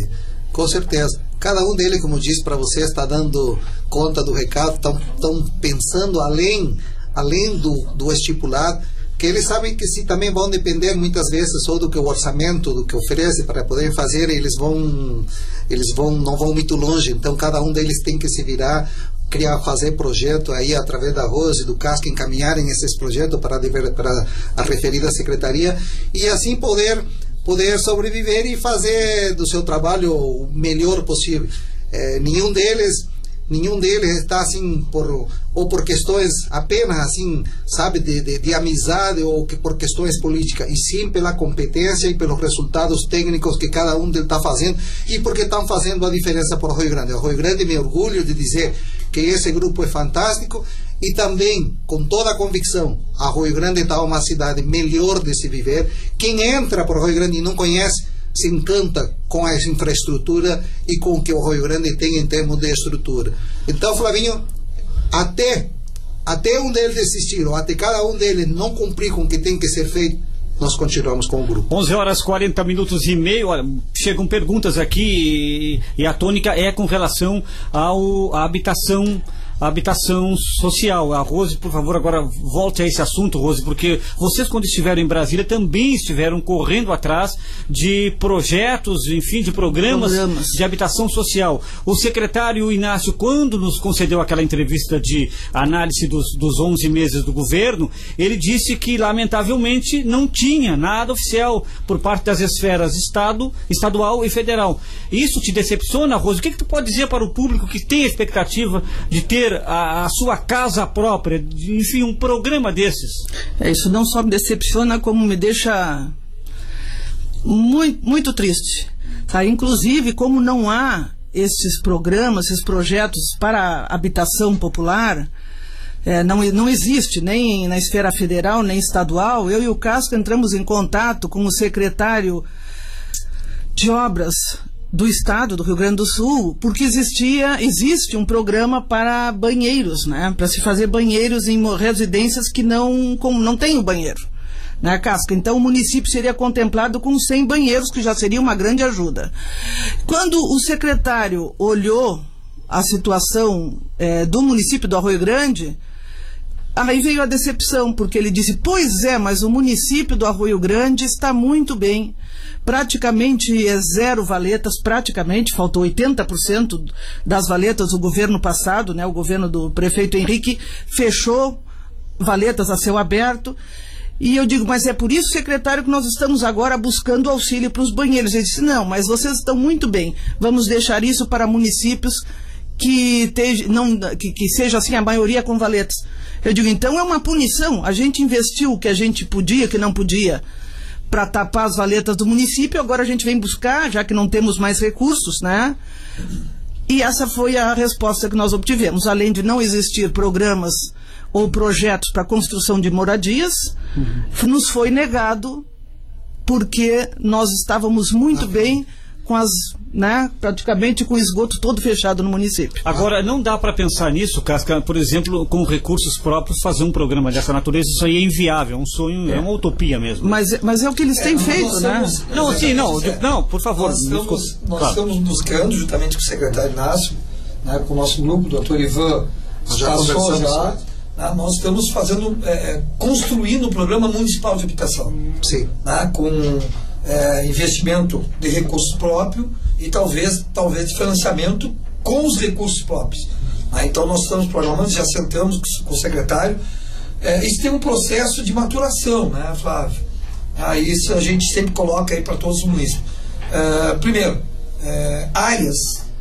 Com certeza. Cada um deles, como disse para você, está dando conta do recado, estão pensando além, além do, do estipulado, que eles sabem que se também vão depender muitas vezes só do que o orçamento, do que oferece para poder fazer, eles vão, eles vão, não vão muito longe. Então cada um deles tem que se virar criar, fazer projeto aí através da Rose do Casca encaminharem esses projetos para, para a referida secretaria e assim poder poder sobreviver e fazer do seu trabalho o melhor possível. É, nenhum deles nenhum deles está assim por ou por questões apenas assim sabe de, de, de, amizade ou que por questões políticas e sim pela competência e pelos resultados técnicos que cada um está fazendo e porque estão fazendo a diferença por Rio Grande. O Rio Grande me orgulho de dizer que esse grupo é fantástico e também, com toda a convicção, a Rio Grande está uma cidade melhor de se viver. Quem entra por Rio Grande e não conhece, se encanta com essa infraestrutura e com o que o Rio Grande tem em termos de estrutura. Então, Flavinho, até, até um deles desistir, ou até cada um deles não cumprir com o que tem que ser feito, nós continuamos com o grupo. 11 horas 40 minutos e meio. Olha, chegam perguntas aqui e, e a tônica é com relação ao, à habitação a habitação social. A Rose, por favor, agora volte a esse assunto, Rose, porque vocês, quando estiveram em Brasília, também estiveram correndo atrás de projetos, enfim, de programas, programas. de habitação social. O secretário Inácio, quando nos concedeu aquela entrevista de análise dos, dos 11 meses do governo, ele disse que, lamentavelmente, não tinha nada oficial por parte das esferas Estado, estadual e federal. Isso te decepciona, Rose? O que, que tu pode dizer para o público que tem a expectativa de ter a, a, sua casa própria, enfim, um programa desses. É, isso não só me decepciona, como me deixa muito, muito triste. Tá? Inclusive, como não há esses programas, esses projetos para habitação popular, é, não, não existe nem na esfera federal nem estadual. Eu e o Casco entramos em contato com o secretário de obras do estado do Rio Grande do Sul, porque existia, existe um programa para banheiros, né? Para se fazer banheiros em residências que não, com, não tem o banheiro. Né, Casca? Então o município seria contemplado com 100 banheiros, que já seria uma grande ajuda. Quando o secretário olhou a situação é, do município do Arroio Grande, Aí veio a decepção, porque ele disse: Pois é, mas o município do Arroio Grande está muito bem. Praticamente é zero valetas, praticamente, faltou 80% das valetas do governo passado, né? O governo do prefeito Henrique fechou valetas a céu aberto. E eu digo, mas é por isso, secretário, que nós estamos agora buscando auxílio para os banheiros. Ele disse, não, mas vocês estão muito bem. Vamos deixar isso para municípios que, te, não, que, que seja assim a maioria com valetas. Eu digo, então é uma punição. A gente investiu o que a gente podia, que não podia, para tapar as valetas do município, agora a gente vem buscar, já que não temos mais recursos, né? E essa foi a resposta que nós obtivemos. Além de não existir programas ou projetos para construção de moradias, uhum. nos foi negado porque nós estávamos muito bem com as, né, praticamente com o esgoto todo fechado no município. Agora, não dá para pensar nisso, Casca, por exemplo, com recursos próprios, fazer um programa dessa natureza, isso aí é inviável, é um sonho, é, é uma utopia mesmo. Mas, mas é o que eles têm é, feito, né? Estamos, não, sim, não, não, por favor. Nós estamos, nós claro. estamos buscando, juntamente com o secretário Inácio, né, com o nosso grupo, o doutor Ivan, já passou já, né, nós estamos fazendo, é, é, construindo um programa municipal de habitação. Sim. Né, com é, investimento de recursos próprios e talvez, talvez de financiamento com os recursos próprios. Ah, então nós estamos programando, já sentamos com o secretário. É, isso tem um processo de maturação, né, Flávio? Ah, isso a gente sempre coloca aí para todos os municípios. É, primeiro, é, áreas,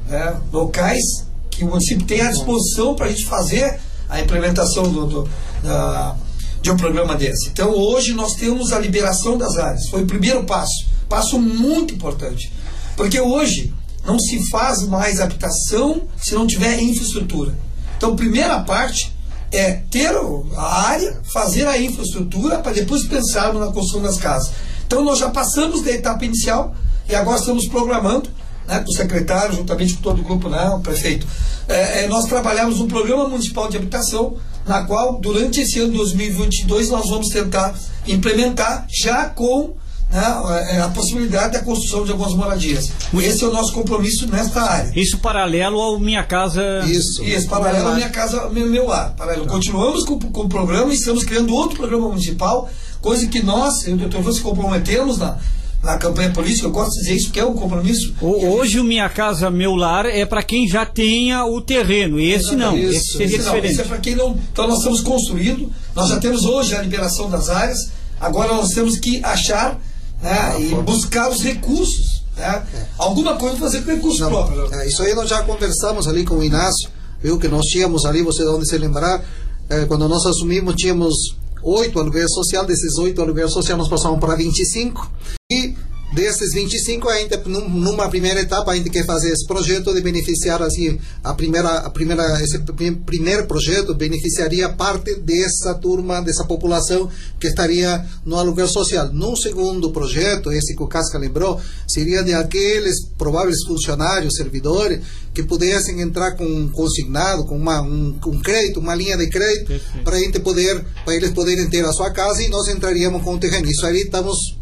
né, locais que o município tem à disposição para a gente fazer a implementação do, do da, de um programa desse. Então hoje nós temos a liberação das áreas. Foi o primeiro passo, passo muito importante. Porque hoje não se faz mais habitação se não tiver infraestrutura. Então, primeira parte é ter a área, fazer a infraestrutura para depois pensarmos na construção das casas. Então nós já passamos da etapa inicial e agora estamos programando, né, com o secretário, juntamente com todo o grupo, né, o prefeito. É, é, nós trabalhamos um programa municipal de habitação, na qual durante esse ano 2022 nós vamos tentar implementar já com né, é, a possibilidade da construção de algumas moradias. Esse é o nosso compromisso nesta área. Isso paralelo ao Minha Casa. Isso, Isso paralelo ao Minha Casa, meu, meu lar. Paralelo. Continuamos com, com o programa e estamos criando outro programa municipal, coisa que nós, eu e o doutor se comprometemos na, na campanha política, eu gosto de dizer isso, que é um compromisso. Hoje o Minha Casa Meu Lar é para quem já tenha o terreno, e esse não, isso, esse seria esse diferente. Não, esse é para quem não. Então nós estamos construindo, nós já temos hoje a liberação das áreas, agora nós temos que achar né, e buscar os recursos. Né? É. Alguma coisa fazer com recursos Não, próprios. É, isso aí nós já conversamos ali com o Inácio, viu? Que nós tínhamos ali, você onde se lembrar, é, quando nós assumimos, tínhamos oito aluguéis social, desses oito aluguéis social nós passamos para 25 e Desses 25, ainda numa primeira etapa, a gente quer fazer esse projeto de beneficiar assim a primeira, a primeira, esse primeiro projeto beneficiaria parte dessa turma, dessa população que estaria no aluguel social. No segundo projeto, esse que o Casca lembrou, seria de aqueles prováveis funcionários, servidores que pudessem entrar com um consignado, com uma, um, um crédito, uma linha de crédito, para a gente poder, para eles poderem ter a sua casa e nós entraríamos com o terreno. Isso aí estamos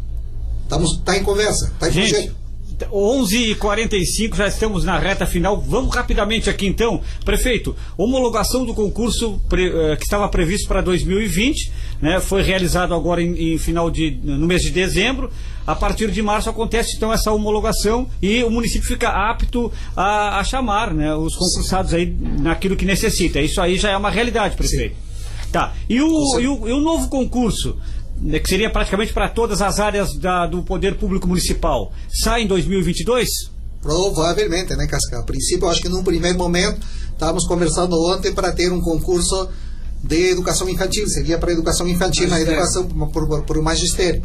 Estamos, tá em conversa, está em Gente, projeto. 11h45, já estamos na reta final. Vamos rapidamente aqui então. Prefeito, homologação do concurso uh, que estava previsto para 2020, né, foi realizado agora em, em, final de. no mês de dezembro. A partir de março acontece então essa homologação e o município fica apto a, a chamar né, os concursados aí naquilo que necessita. Isso aí já é uma realidade, prefeito. Sim. Tá. E o, e o, e o novo concurso? Né, que seria praticamente para todas as áreas da, do poder público municipal, sai em 2022? Provavelmente, né, Casca? A princípio, acho que num primeiro momento, estávamos conversando ontem para ter um concurso de educação infantil, seria para educação infantil, na educação por, por, por magistério.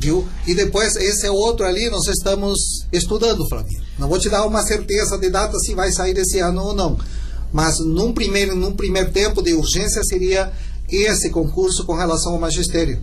Viu? E depois, esse é outro ali, nós estamos estudando, Flávio. Não vou te dar uma certeza de data se vai sair esse ano ou não. Mas num primeiro, num primeiro tempo de urgência seria esse concurso com relação ao magistério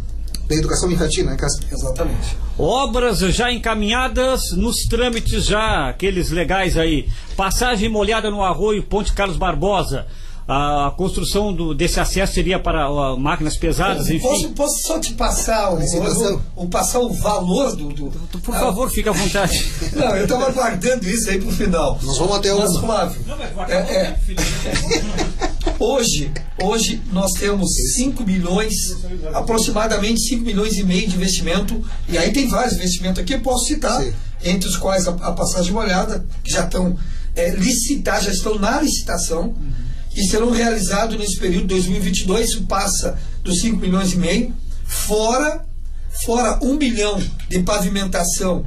da educação infantil, né, Cássio? Exatamente. Obras já encaminhadas nos trâmites já, aqueles legais aí. Passagem molhada no arroio Ponte Carlos Barbosa. A, construção do, desse acesso seria para uh, máquinas pesadas, enfim. Posso, posso só te passar o, o, o, passar o valor do. do Por favor, fique à vontade. Não, eu estava guardando isso aí para o final. Nós vamos até o. Mas, Flávio, Não, mas é, é, Hoje, hoje nós temos 5 milhões, aproximadamente 5 milhões e meio de investimento, e aí tem vários investimentos aqui, eu posso citar, Sim. entre os quais a, a, passagem molhada, que já estão é, licitados, já estão na licitação, uhum. e serão realizados nesse período 2022, isso passa dos 5 milhões e meio, fora, fora 1 bilhão de pavimentação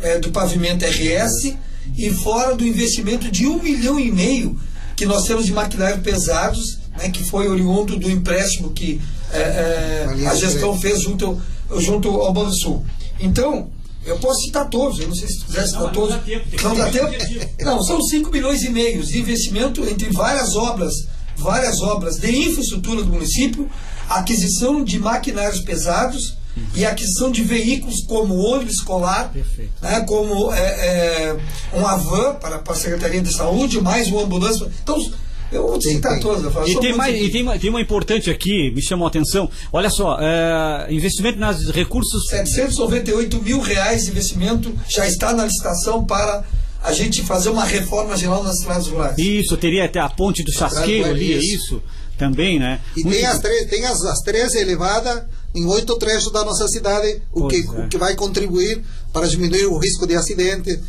é, do pavimento RS, e fora do investimento de 1 milhão e meio que nós temos de maquinário pesados, né, que foi oriundo do empréstimo que é, é, a gestão fez junto, junto ao Banco do Sul. Então, eu posso citar todos, eu não sei se tu quiser citar não, todos. Não dá tempo. Não, dá tempo? não, são 5 milhões e meio de investimento entre várias obras, várias obras de infraestrutura do município, aquisição de maquinários pesados, e a aquisição de veículos como ônibus escolar, né, como é, é, uma van para, para a Secretaria de Saúde, mais uma ambulância. Então, eu vou citar todas. E, tem, mais, e tem, tem uma importante aqui, me chamou a atenção. Olha só, é, investimento nas recursos. 798 mil reais de investimento já está na licitação para a gente fazer uma reforma geral nas cidades rurais. Isso, teria até a ponte do Chasqueiro ali, é isso? Também, né? E Muito tem, as, três, tem as, as três elevadas em oito trechos da nossa cidade, o que, é. o que vai contribuir para diminuir o risco de acidente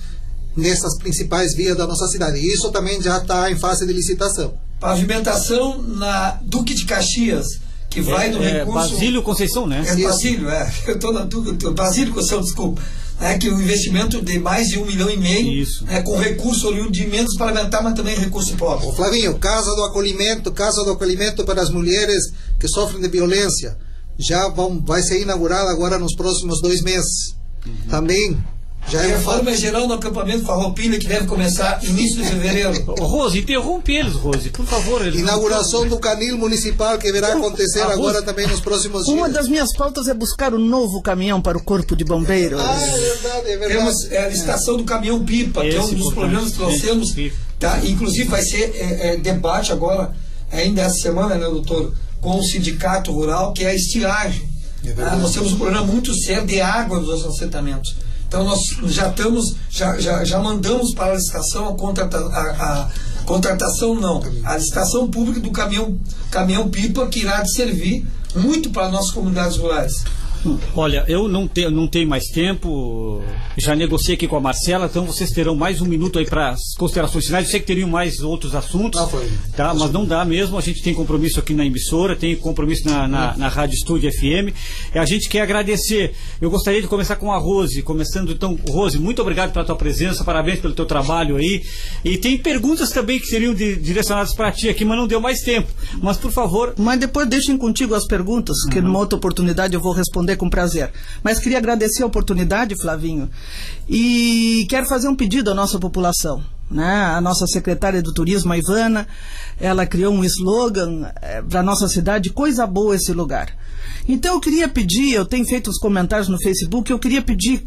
nessas principais vias da nossa cidade. E isso também já está em fase de licitação. Pavimentação na Duque de Caxias, que vai é, no é, recurso. Basílio Conceição, né? É Basílio, é. Eu estou na Duque. Basílio Conceição, desculpa. É, que o investimento de mais de um milhão e meio, Isso. É, com recurso oriundo de emendas parlamentar, mas também recurso próprio. Ô Flavinho, Casa do Acolhimento, Casa do Acolhimento para as mulheres que sofrem de violência já vão, vai ser inaugurada agora nos próximos dois meses. Uhum. Também Já a reforma é geral no acampamento Farroupilha, que deve começar início de fevereiro. Rose, interrompe eles, Rose, por favor. Eles Inauguração do canil municipal, que virá acontecer agora também nos próximos dias. Uma das minhas pautas é buscar um novo caminhão para o Corpo de Bombeiros. Ah, é verdade, é verdade. Temos é, a licitação do caminhão pipa, que é um Esse dos problemas que nós Esse temos. Tá? Inclusive vai ser é, é, debate agora, ainda essa semana, né, doutor, com o sindicato rural, que é a estiagem. É Ah, nós temos um problema muito sério de água nos nossos assentamentos. Então nós já estamos, já, já, já mandamos para a licitação a, contrata, a, a contratação não, a licitação pública do caminhão, caminhão pipa que irá servir muito para as nossas comunidades rurais. Olha, eu não tenho, não tenho mais tempo, já negociei aqui com a Marcela, então vocês terão mais um minuto aí para as considerações finais. Eu sei que teriam mais outros assuntos, Ah, foi. tá? mas não dá mesmo. A gente tem compromisso aqui na emissora, tem compromisso na, na, na Rádio Estúdio FM. E a gente quer agradecer. Eu gostaria de começar com a Rose, começando então. Rose, muito obrigado pela tua presença, parabéns pelo teu trabalho aí. E tem perguntas também que seriam di- direcionadas para ti aqui, mas não deu mais tempo. Mas por favor, Mas depois deixem contigo as perguntas, que numa outra oportunidade eu vou responder com prazer. Mas queria agradecer a oportunidade, Flavinho, e quero fazer um pedido à nossa população. Né? A nossa secretária do Turismo, a Ivana, ela criou um slogan para a nossa cidade, coisa boa esse lugar. Então eu queria pedir, eu tenho feito os comentários no Facebook, eu queria pedir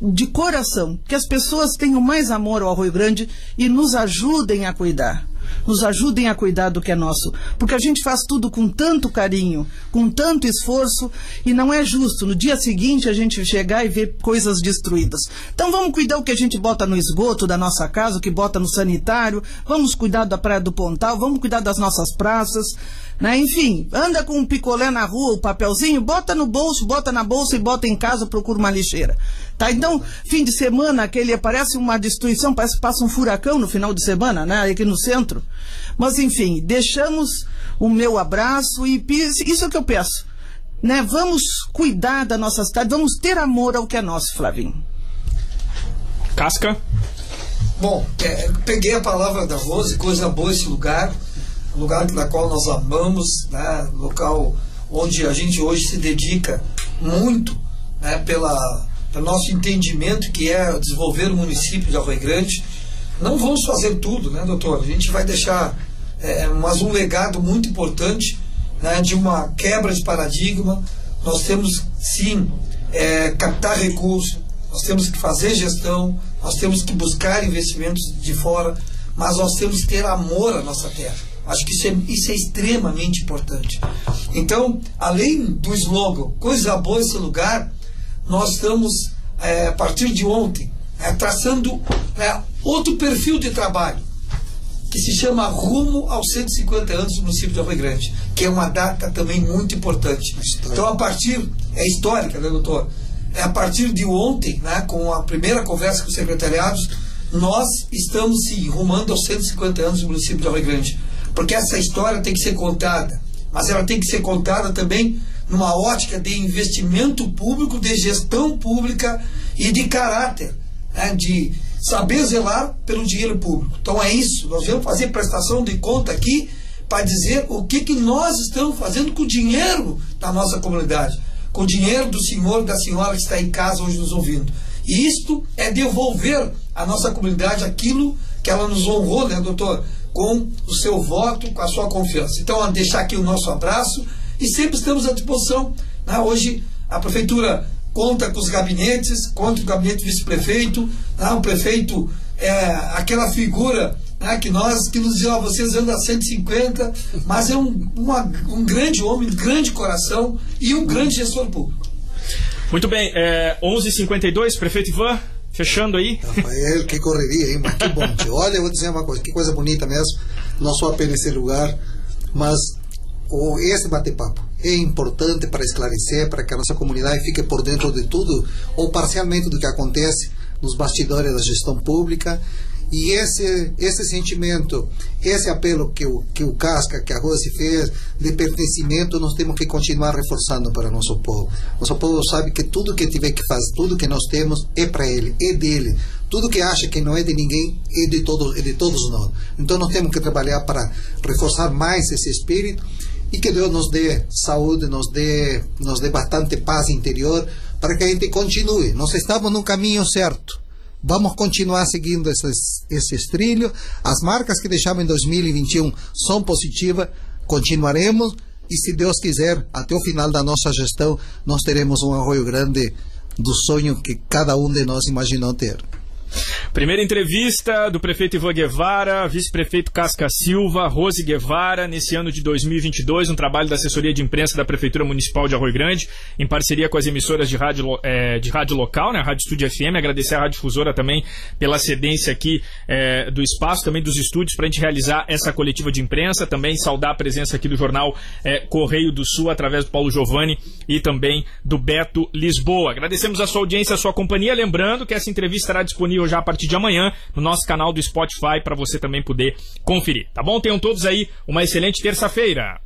de coração que as pessoas tenham mais amor ao Rio Grande e nos ajudem a cuidar. Nos ajudem a cuidar do que é nosso. Porque a gente faz tudo com tanto carinho, com tanto esforço, e não é justo no dia seguinte a gente chegar e ver coisas destruídas. Então vamos cuidar o que a gente bota no esgoto da nossa casa, o que bota no sanitário, vamos cuidar da Praia do Pontal, vamos cuidar das nossas praças. Né? Enfim, anda com um picolé na rua, o papelzinho, bota no bolso, bota na bolsa e bota em casa, procura uma lixeira. Tá? Então, fim de semana, aquele parece uma destruição, parece que passa um furacão no final de semana, né? Aqui no centro. Mas enfim, deixamos o meu abraço e isso é o que eu peço. Né? Vamos cuidar da nossa cidade, vamos ter amor ao que é nosso, Flavinho. Casca. Bom, é, peguei a palavra da Rose, coisa boa esse lugar, lugar na qual nós amamos, né, local onde a gente hoje se dedica muito né, pela, pelo nosso entendimento que é desenvolver o município de Arroio Grande. Não vamos fazer tudo, né, doutor? A gente vai deixar, é, mas um legado muito importante né, de uma quebra de paradigma. Nós temos, sim, é, captar recursos, nós temos que fazer gestão, nós temos que buscar investimentos de fora, mas nós temos que ter amor à nossa terra. Acho que isso é, isso é extremamente importante. Então, além do slogan Coisa Boa Esse Lugar, nós estamos, é, a partir de ontem, é, traçando é, outro perfil de trabalho, que se chama Rumo aos 150 anos do município de Arroio Grande, que é uma data também muito importante. Então, a partir, é histórica, né, doutor? É a partir de ontem, né, com a primeira conversa com os secretariados, nós estamos sim rumando aos 150 anos do município de Arroio Grande. Porque essa história tem que ser contada, mas ela tem que ser contada também numa ótica de investimento público, de gestão pública e de caráter, né, de saber zelar pelo dinheiro público. Então é isso, nós vamos fazer prestação de conta aqui para dizer o que, que nós estamos fazendo com o dinheiro da nossa comunidade, com o dinheiro do senhor e da senhora que está em casa hoje nos ouvindo. E isto é devolver à nossa comunidade aquilo que ela nos honrou, né, doutor? Com o seu voto, com a sua confiança. Então, deixar aqui o nosso abraço e sempre estamos à disposição. né? Hoje, a prefeitura conta com os gabinetes, conta com o gabinete vice-prefeito, né? o prefeito é aquela figura né, que nós, que nos diz, ó, vocês andam a 150, mas é um, uma- um grande homem, um grande coração e um grande gestor público. Muito bem, é, 11h52, prefeito Ivan, fechando aí. Rafael, que correria, hein? Mas que bom. Olha, eu vou dizer uma coisa, que coisa bonita mesmo. Não só apenas esse lugar, mas o, esse bate-papo é importante para esclarecer, para que a nossa comunidade fique por dentro de tudo, ou parcialmente do que acontece nos bastidores da gestão pública. E esse, esse sentimento, esse apelo que o, que o Casca, que a Rose fez, de pertencimento, nós temos que continuar reforçando para o nosso povo. Nosso povo sabe que tudo que tiver que fazer, tudo que nós temos é para ele, é dele. Tudo que acha que não é de ninguém é de, todo, é de todos nós. Então nós temos que trabalhar para reforçar mais esse espírito e que Deus nos dê saúde, nos dê, nos dê bastante paz interior para que a gente continue. Nós estamos no caminho certo. Vamos continuar seguindo esses, esses trilhos. As marcas que deixamos em 2021 são positivas. Continuaremos e, se Deus quiser, até o final da nossa gestão, nós teremos um Arroio Grande do sonho que cada um de nós imaginou ter. Primeira entrevista do prefeito Ivan Guevara, vice-prefeito Casca Silva, Rose Guevara, nesse ano de 2022, um trabalho da assessoria de imprensa da Prefeitura Municipal de Arroio Grande, em parceria com as emissoras de rádio, é, de rádio local, né, Rádio Estúdio FM, agradecer à Rádio Difusora também pela cedência aqui é, do espaço, também dos estúdios, para a gente realizar essa coletiva de imprensa, também saudar a presença aqui do jornal é, Correio do Sul, através do Paulo Giovanni e também do Beto Lisboa. Agradecemos a sua audiência, a sua companhia, lembrando que essa entrevista estará disponível já a partir de amanhã no nosso canal do Spotify para você também poder conferir. Tá bom? Tenham todos aí uma excelente terça-feira.